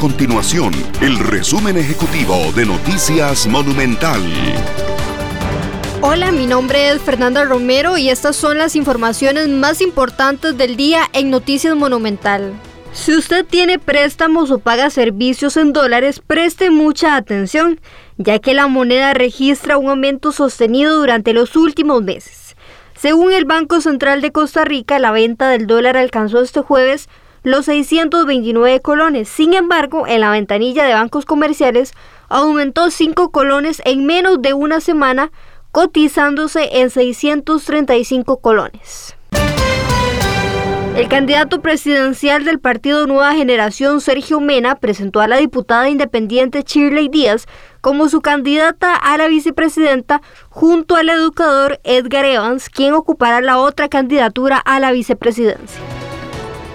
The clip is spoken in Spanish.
continuación el resumen ejecutivo de Noticias Monumental. Hola, mi nombre es Fernanda Romero y estas son las informaciones más importantes del día en Noticias Monumental. Si usted tiene préstamos o paga servicios en dólares, preste mucha atención, ya que la moneda registra un aumento sostenido durante los últimos meses. Según el Banco Central de Costa Rica, la venta del dólar alcanzó este jueves los 629 colones. Sin embargo, en la ventanilla de bancos comerciales aumentó 5 colones en menos de una semana, cotizándose en 635 colones. El candidato presidencial del partido Nueva Generación, Sergio Mena, presentó a la diputada independiente Shirley Díaz como su candidata a la vicepresidenta junto al educador Edgar Evans, quien ocupará la otra candidatura a la vicepresidencia.